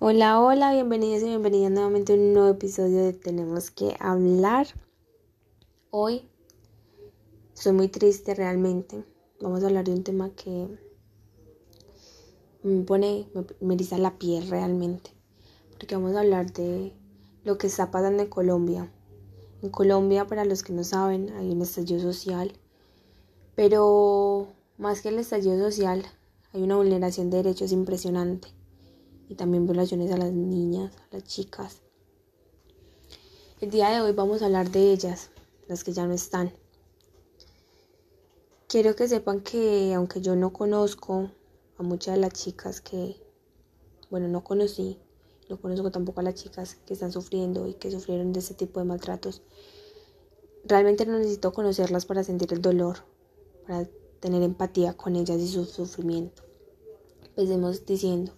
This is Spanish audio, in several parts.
Hola, hola, bienvenidos y bienvenidas nuevamente a un nuevo episodio de Tenemos que hablar. Hoy estoy muy triste realmente. Vamos a hablar de un tema que me pone, me, me eriza la piel realmente. Porque vamos a hablar de lo que está pasando en Colombia. En Colombia, para los que no saben, hay un estallido social. Pero más que el estallido social, hay una vulneración de derechos impresionante y también violaciones a las niñas, a las chicas. El día de hoy vamos a hablar de ellas, las que ya no están. Quiero que sepan que aunque yo no conozco a muchas de las chicas que, bueno, no conocí, no conozco tampoco a las chicas que están sufriendo y que sufrieron de ese tipo de maltratos, realmente no necesito conocerlas para sentir el dolor, para tener empatía con ellas y su sufrimiento. Empecemos diciendo,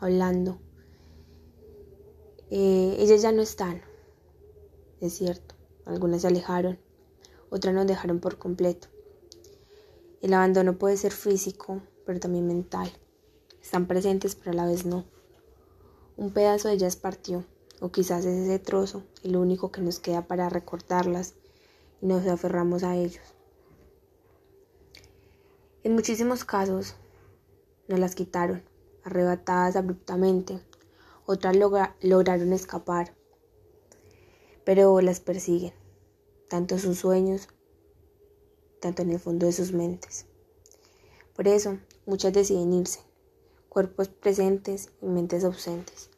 hablando. Eh, ellas ya no están, es cierto. Algunas se alejaron, otras nos dejaron por completo. El abandono puede ser físico, pero también mental. Están presentes, pero a la vez no. Un pedazo de ellas partió, o quizás es ese trozo el único que nos queda para recordarlas y nos aferramos a ellos. En muchísimos casos nos las quitaron, arrebatadas abruptamente. Otras lograron escapar, pero las persiguen, tanto sus sueños, tanto en el fondo de sus mentes. Por eso, muchas deciden irse, cuerpos presentes y mentes ausentes.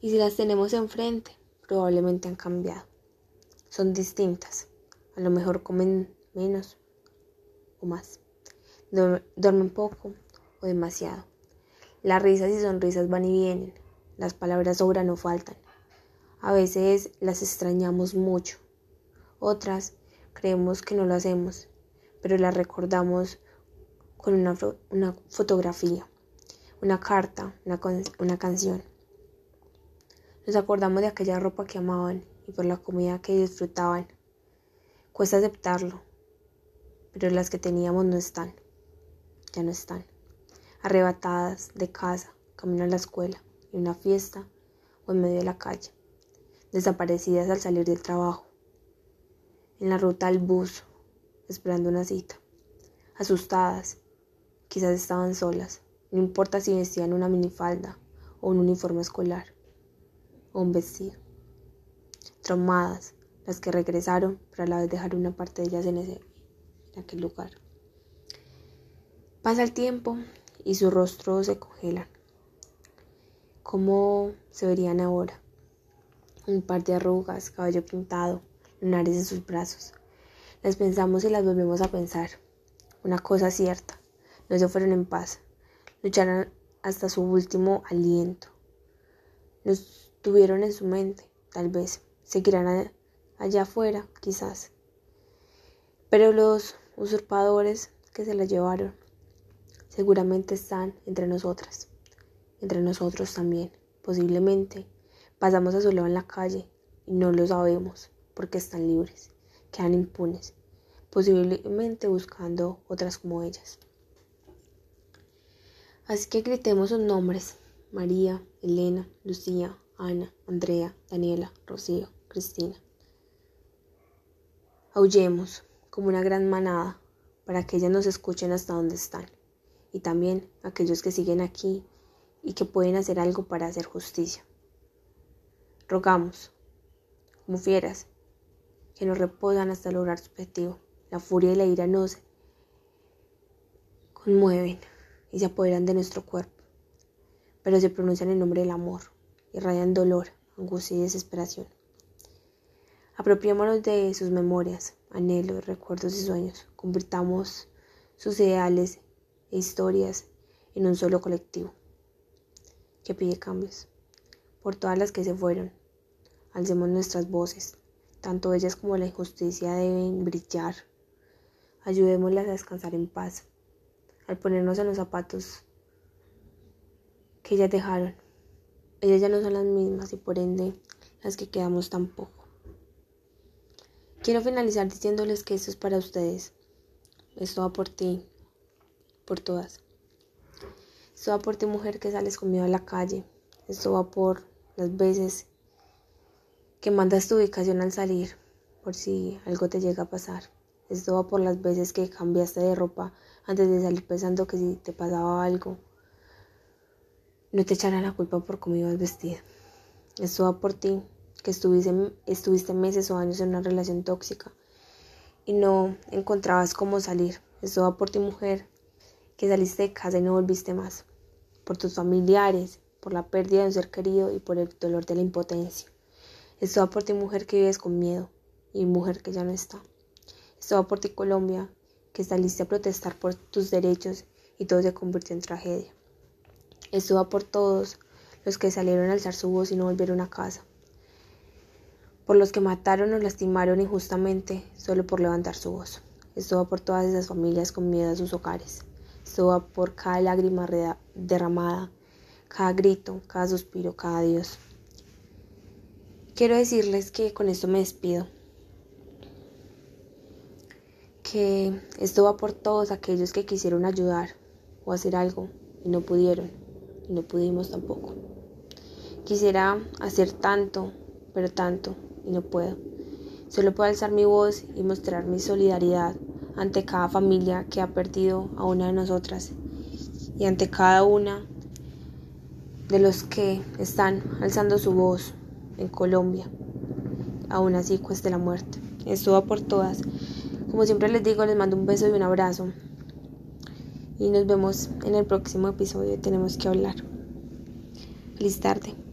Y si las tenemos enfrente, probablemente han cambiado. Son distintas. A lo mejor comen menos o más. Duermen poco o demasiado. Las risas y sonrisas van y vienen, las palabras sobran o faltan. A veces las extrañamos mucho, otras creemos que no lo hacemos, pero las recordamos con una, una fotografía, una carta, una canción. Nos acordamos de aquella ropa que amaban y por la comida que disfrutaban. Cuesta aceptarlo, pero las que teníamos no están, ya no están arrebatadas de casa, camino a la escuela, en una fiesta o en medio de la calle, desaparecidas al salir del trabajo, en la ruta al bus, esperando una cita, asustadas, quizás estaban solas, no importa si vestían una minifalda o un uniforme escolar o un vestido, traumadas, las que regresaron, pero a la vez dejaron una parte de ellas en, ese, en aquel lugar. Pasa el tiempo y su rostro se congelan. ¿Cómo se verían ahora? Un par de arrugas, cabello pintado, lunares en sus brazos. Las pensamos y las volvemos a pensar. Una cosa cierta, no se fueron en paz. Lucharon hasta su último aliento. Los tuvieron en su mente, tal vez. Seguirán allá afuera, quizás. Pero los usurpadores que se las llevaron seguramente están entre nosotras, entre nosotros también, posiblemente. Pasamos a su lado en la calle y no lo sabemos porque están libres, quedan impunes, posiblemente buscando otras como ellas. Así que gritemos sus nombres, María, Elena, Lucía, Ana, Andrea, Daniela, Rocío, Cristina. Aullemos como una gran manada para que ellas nos escuchen hasta donde están y también aquellos que siguen aquí y que pueden hacer algo para hacer justicia. Rogamos, como fieras, que nos reposan hasta lograr su objetivo. La furia y la ira nos conmueven y se apoderan de nuestro cuerpo, pero se pronuncian en nombre del amor, y rayan dolor, angustia y desesperación. Apropiémonos de sus memorias, anhelos, recuerdos y sueños. Convirtamos sus ideales e historias en un solo colectivo que pide cambios. Por todas las que se fueron, alcemos nuestras voces, tanto ellas como la injusticia deben brillar. Ayudémoslas a descansar en paz, al ponernos en los zapatos que ellas dejaron. Ellas ya no son las mismas y por ende las que quedamos tampoco. Quiero finalizar diciéndoles que esto es para ustedes. Esto va por ti, por todas. Esto va por ti, mujer que sales conmigo a la calle. Esto va por las veces que mandas tu ubicación al salir, por si algo te llega a pasar. Esto va por las veces que cambiaste de ropa antes de salir pensando que si te pasaba algo, no te echarán la culpa por cómo ibas vestida. Esto va por ti, que estuviste, estuviste meses o años en una relación tóxica y no encontrabas cómo salir. Esto va por ti, mujer, que saliste de casa y no volviste más. Por tus familiares, por la pérdida de un ser querido y por el dolor de la impotencia. Esto va por ti, mujer, que vives con miedo y mujer que ya no está. Esto va por ti, Colombia, que saliste a protestar por tus derechos y todo se convirtió en tragedia. Esto va por todos los que salieron a alzar su voz y no volvieron a casa. Por los que mataron o lastimaron injustamente solo por levantar su voz. Esto va por todas esas familias con miedo a sus hogares. Esto va por cada lágrima derramada, cada grito, cada suspiro, cada Dios. Quiero decirles que con esto me despido que esto va por todos aquellos que quisieron ayudar o hacer algo y no pudieron y no pudimos tampoco. Quisiera hacer tanto, pero tanto y no puedo. Solo puedo alzar mi voz y mostrar mi solidaridad ante cada familia que ha perdido a una de nosotras y ante cada una de los que están alzando su voz en Colombia, aún así cueste la muerte. Esto va por todas. Como siempre les digo, les mando un beso y un abrazo. Y nos vemos en el próximo episodio. Tenemos que hablar. Feliz tarde.